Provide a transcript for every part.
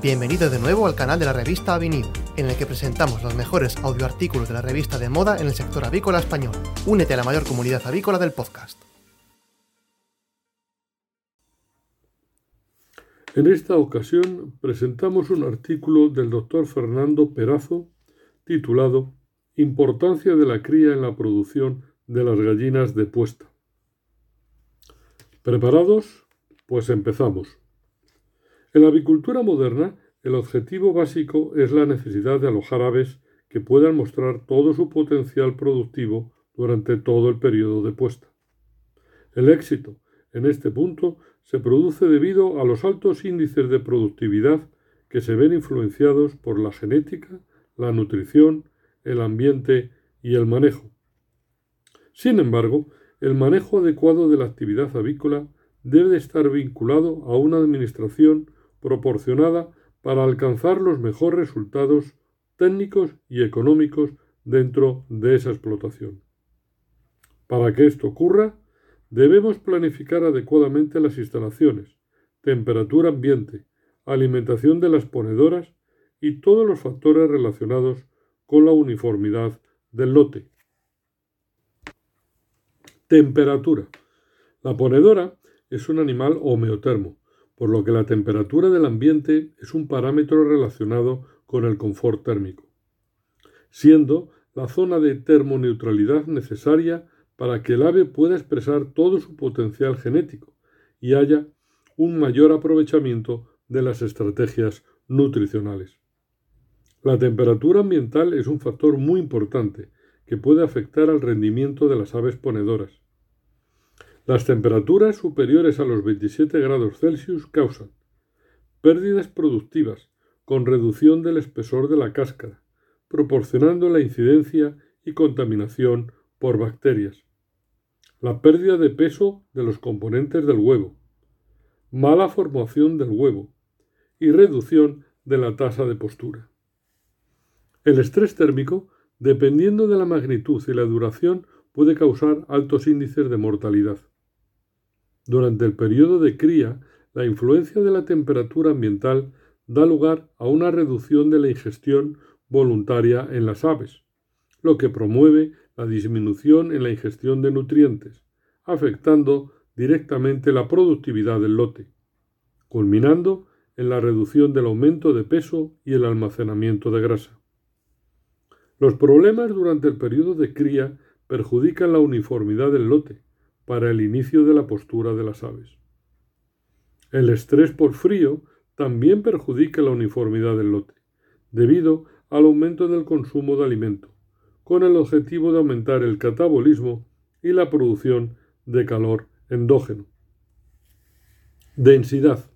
Bienvenido de nuevo al canal de la revista Avenida, en el que presentamos los mejores audioartículos de la revista de moda en el sector avícola español. Únete a la mayor comunidad avícola del podcast. En esta ocasión presentamos un artículo del doctor Fernando Perazo titulado Importancia de la cría en la producción de las gallinas de puesta. ¿Preparados? Pues empezamos. En la avicultura moderna, el objetivo básico es la necesidad de alojar aves que puedan mostrar todo su potencial productivo durante todo el periodo de puesta. El éxito en este punto se produce debido a los altos índices de productividad que se ven influenciados por la genética, la nutrición, el ambiente y el manejo. Sin embargo, el manejo adecuado de la actividad avícola debe estar vinculado a una administración proporcionada para alcanzar los mejores resultados técnicos y económicos dentro de esa explotación. Para que esto ocurra, debemos planificar adecuadamente las instalaciones, temperatura ambiente, alimentación de las ponedoras y todos los factores relacionados con la uniformidad del lote. Temperatura. La ponedora es un animal homeotermo, por lo que la temperatura del ambiente es un parámetro relacionado con el confort térmico, siendo la zona de termoneutralidad necesaria para que el ave pueda expresar todo su potencial genético y haya un mayor aprovechamiento de las estrategias nutricionales. La temperatura ambiental es un factor muy importante que puede afectar al rendimiento de las aves ponedoras, las temperaturas superiores a los 27 grados Celsius causan pérdidas productivas con reducción del espesor de la cáscara, proporcionando la incidencia y contaminación por bacterias. La pérdida de peso de los componentes del huevo, mala formación del huevo y reducción de la tasa de postura. El estrés térmico, dependiendo de la magnitud y la duración, puede causar altos índices de mortalidad. Durante el periodo de cría, la influencia de la temperatura ambiental da lugar a una reducción de la ingestión voluntaria en las aves, lo que promueve la disminución en la ingestión de nutrientes, afectando directamente la productividad del lote, culminando en la reducción del aumento de peso y el almacenamiento de grasa. Los problemas durante el periodo de cría perjudican la uniformidad del lote, para el inicio de la postura de las aves. El estrés por frío también perjudica la uniformidad del lote, debido al aumento del consumo de alimento, con el objetivo de aumentar el catabolismo y la producción de calor endógeno. Densidad.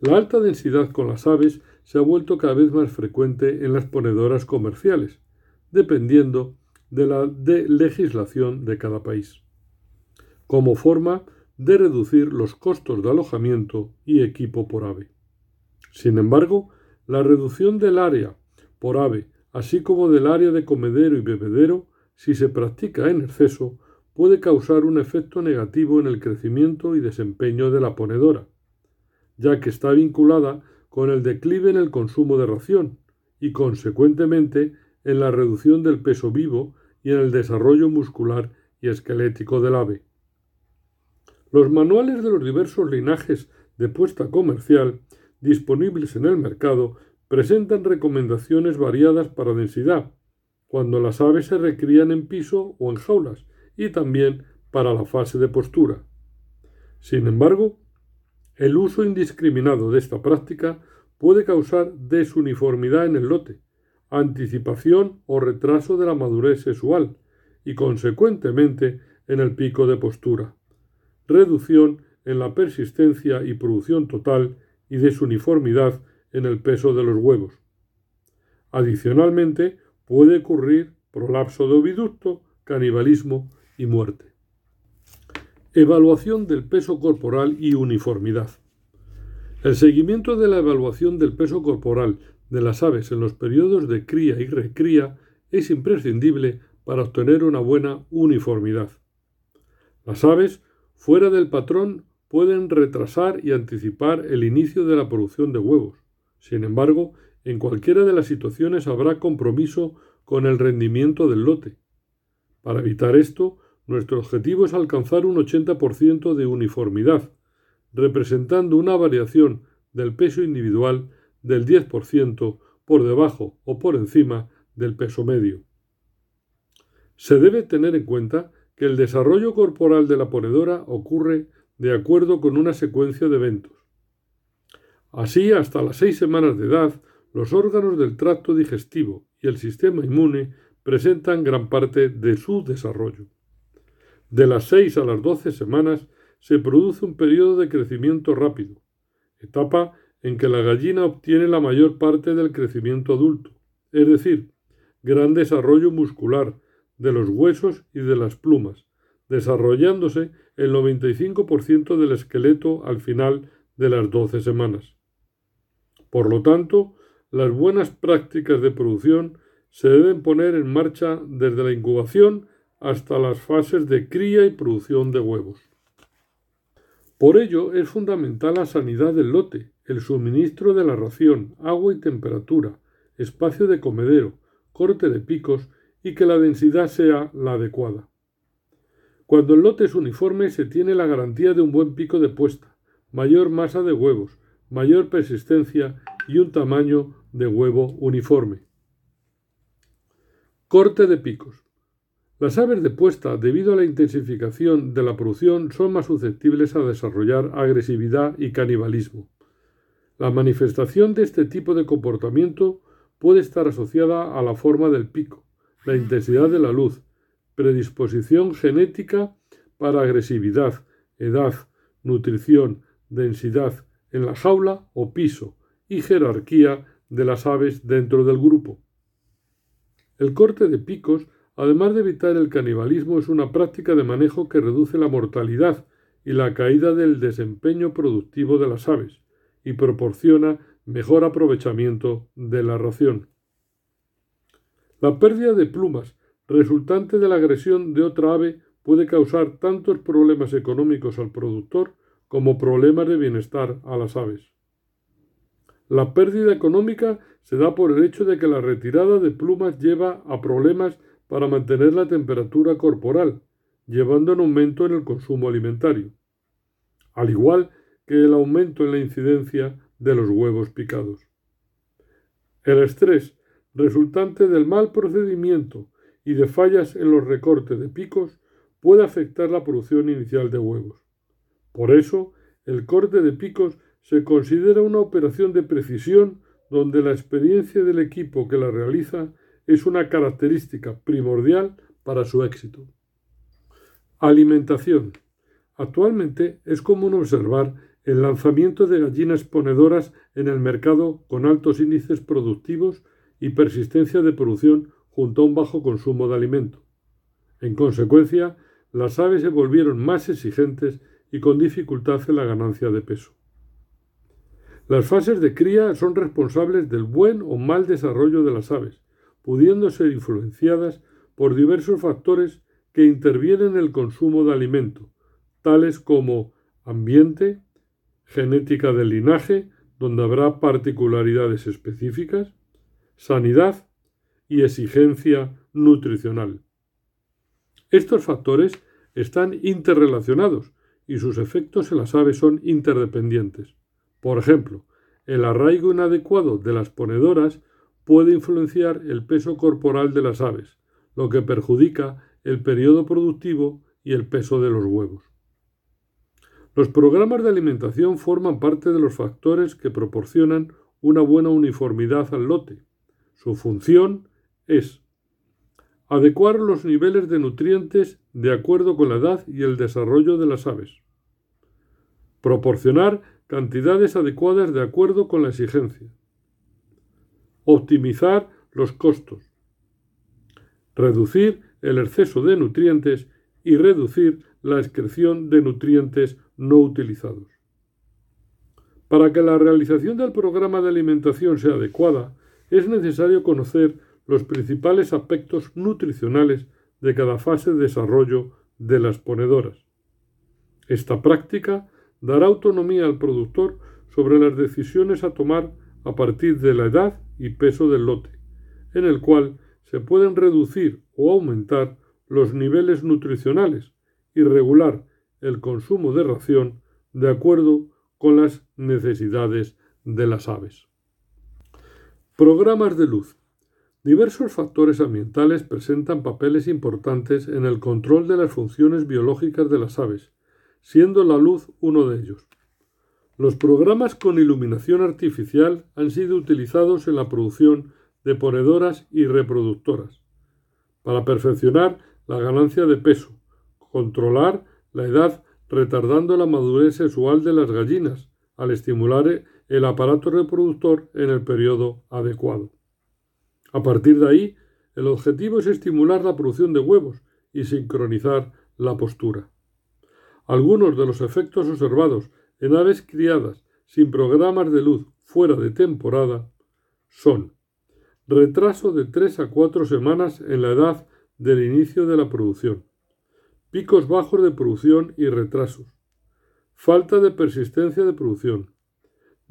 La alta densidad con las aves se ha vuelto cada vez más frecuente en las ponedoras comerciales, dependiendo de la legislación de cada país como forma de reducir los costos de alojamiento y equipo por ave. Sin embargo, la reducción del área por ave, así como del área de comedero y bebedero, si se practica en exceso, puede causar un efecto negativo en el crecimiento y desempeño de la ponedora, ya que está vinculada con el declive en el consumo de ración y, consecuentemente, en la reducción del peso vivo y en el desarrollo muscular y esquelético del ave. Los manuales de los diversos linajes de puesta comercial disponibles en el mercado presentan recomendaciones variadas para densidad, cuando las aves se recrían en piso o en jaulas, y también para la fase de postura. Sin embargo, el uso indiscriminado de esta práctica puede causar desuniformidad en el lote, anticipación o retraso de la madurez sexual y, consecuentemente, en el pico de postura reducción en la persistencia y producción total y desuniformidad en el peso de los huevos. Adicionalmente, puede ocurrir prolapso de oviducto, canibalismo y muerte. Evaluación del peso corporal y uniformidad. El seguimiento de la evaluación del peso corporal de las aves en los periodos de cría y recría es imprescindible para obtener una buena uniformidad. Las aves fuera del patrón pueden retrasar y anticipar el inicio de la producción de huevos, Sin embargo, en cualquiera de las situaciones habrá compromiso con el rendimiento del lote. Para evitar esto, nuestro objetivo es alcanzar un 80% de uniformidad, representando una variación del peso individual del 10% por debajo o por encima del peso medio. Se debe tener en cuenta el desarrollo corporal de la ponedora ocurre de acuerdo con una secuencia de eventos. Así, hasta las seis semanas de edad, los órganos del tracto digestivo y el sistema inmune presentan gran parte de su desarrollo. De las seis a las doce semanas se produce un periodo de crecimiento rápido, etapa en que la gallina obtiene la mayor parte del crecimiento adulto, es decir, gran desarrollo muscular de los huesos y de las plumas, desarrollándose el 95% del esqueleto al final de las doce semanas. Por lo tanto, las buenas prácticas de producción se deben poner en marcha desde la incubación hasta las fases de cría y producción de huevos. Por ello es fundamental la sanidad del lote, el suministro de la ración, agua y temperatura, espacio de comedero, corte de picos y que la densidad sea la adecuada. Cuando el lote es uniforme se tiene la garantía de un buen pico de puesta, mayor masa de huevos, mayor persistencia y un tamaño de huevo uniforme. Corte de picos. Las aves de puesta, debido a la intensificación de la producción, son más susceptibles a desarrollar agresividad y canibalismo. La manifestación de este tipo de comportamiento puede estar asociada a la forma del pico, la intensidad de la luz, predisposición genética para agresividad, edad, nutrición, densidad en la jaula o piso y jerarquía de las aves dentro del grupo. El corte de picos, además de evitar el canibalismo, es una práctica de manejo que reduce la mortalidad y la caída del desempeño productivo de las aves y proporciona mejor aprovechamiento de la ración. La pérdida de plumas resultante de la agresión de otra ave puede causar tantos problemas económicos al productor como problemas de bienestar a las aves. La pérdida económica se da por el hecho de que la retirada de plumas lleva a problemas para mantener la temperatura corporal, llevando un aumento en el consumo alimentario, al igual que el aumento en la incidencia de los huevos picados. El estrés resultante del mal procedimiento y de fallas en los recortes de picos puede afectar la producción inicial de huevos. Por eso, el corte de picos se considera una operación de precisión donde la experiencia del equipo que la realiza es una característica primordial para su éxito. Alimentación. Actualmente es común observar el lanzamiento de gallinas ponedoras en el mercado con altos índices productivos y persistencia de producción junto a un bajo consumo de alimento. En consecuencia, las aves se volvieron más exigentes y con dificultad en la ganancia de peso. Las fases de cría son responsables del buen o mal desarrollo de las aves, pudiendo ser influenciadas por diversos factores que intervienen en el consumo de alimento, tales como ambiente, genética del linaje, donde habrá particularidades específicas, sanidad y exigencia nutricional. Estos factores están interrelacionados y sus efectos en las aves son interdependientes. Por ejemplo, el arraigo inadecuado de las ponedoras puede influenciar el peso corporal de las aves, lo que perjudica el periodo productivo y el peso de los huevos. Los programas de alimentación forman parte de los factores que proporcionan una buena uniformidad al lote, su función es adecuar los niveles de nutrientes de acuerdo con la edad y el desarrollo de las aves. Proporcionar cantidades adecuadas de acuerdo con la exigencia. Optimizar los costos. Reducir el exceso de nutrientes y reducir la excreción de nutrientes no utilizados. Para que la realización del programa de alimentación sea adecuada, es necesario conocer los principales aspectos nutricionales de cada fase de desarrollo de las ponedoras. Esta práctica dará autonomía al productor sobre las decisiones a tomar a partir de la edad y peso del lote, en el cual se pueden reducir o aumentar los niveles nutricionales y regular el consumo de ración de acuerdo con las necesidades de las aves. Programas de luz. Diversos factores ambientales presentan papeles importantes en el control de las funciones biológicas de las aves, siendo la luz uno de ellos. Los programas con iluminación artificial han sido utilizados en la producción de ponedoras y reproductoras, para perfeccionar la ganancia de peso, controlar la edad retardando la madurez sexual de las gallinas, al estimular el aparato reproductor en el periodo adecuado. A partir de ahí, el objetivo es estimular la producción de huevos y sincronizar la postura. Algunos de los efectos observados en aves criadas sin programas de luz fuera de temporada son retraso de 3 a 4 semanas en la edad del inicio de la producción, picos bajos de producción y retrasos, falta de persistencia de producción,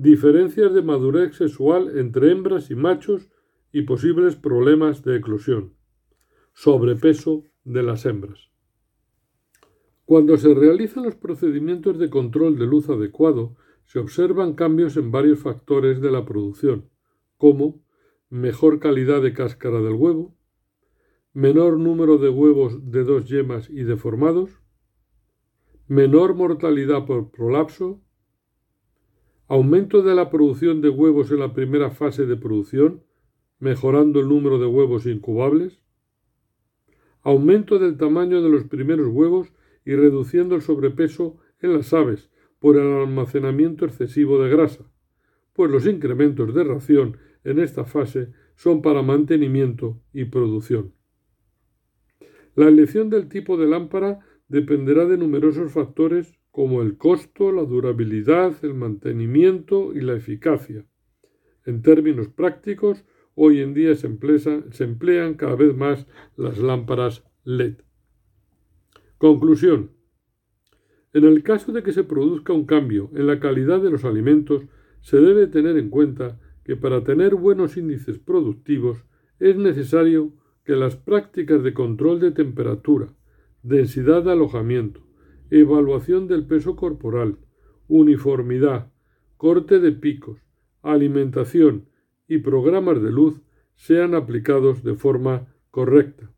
diferencias de madurez sexual entre hembras y machos y posibles problemas de eclosión, sobrepeso de las hembras. Cuando se realizan los procedimientos de control de luz adecuado, se observan cambios en varios factores de la producción, como mejor calidad de cáscara del huevo, menor número de huevos de dos yemas y deformados, menor mortalidad por prolapso, aumento de la producción de huevos en la primera fase de producción, mejorando el número de huevos incubables, aumento del tamaño de los primeros huevos y reduciendo el sobrepeso en las aves por el almacenamiento excesivo de grasa, pues los incrementos de ración en esta fase son para mantenimiento y producción. La elección del tipo de lámpara dependerá de numerosos factores como el costo, la durabilidad, el mantenimiento y la eficacia. En términos prácticos, hoy en día se, se emplean cada vez más las lámparas LED. Conclusión. En el caso de que se produzca un cambio en la calidad de los alimentos, se debe tener en cuenta que para tener buenos índices productivos es necesario que las prácticas de control de temperatura, densidad de alojamiento, evaluación del peso corporal, uniformidad, corte de picos, alimentación y programas de luz sean aplicados de forma correcta.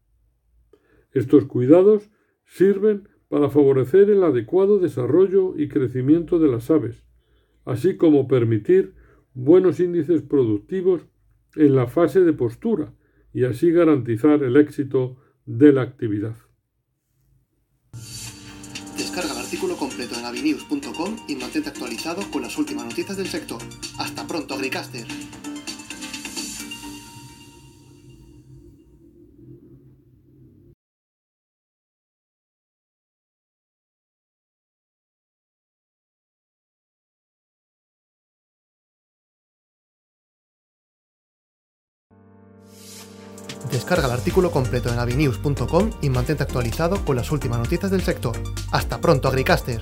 Estos cuidados sirven para favorecer el adecuado desarrollo y crecimiento de las aves, así como permitir buenos índices productivos en la fase de postura y así garantizar el éxito de la actividad. Completo en avinews.com y mantente actualizado con las últimas noticias del sector. Hasta pronto, Agricaster. Descarga el artículo completo en avinews.com y mantente actualizado con las últimas noticias del sector. Hasta pronto, Agricaster.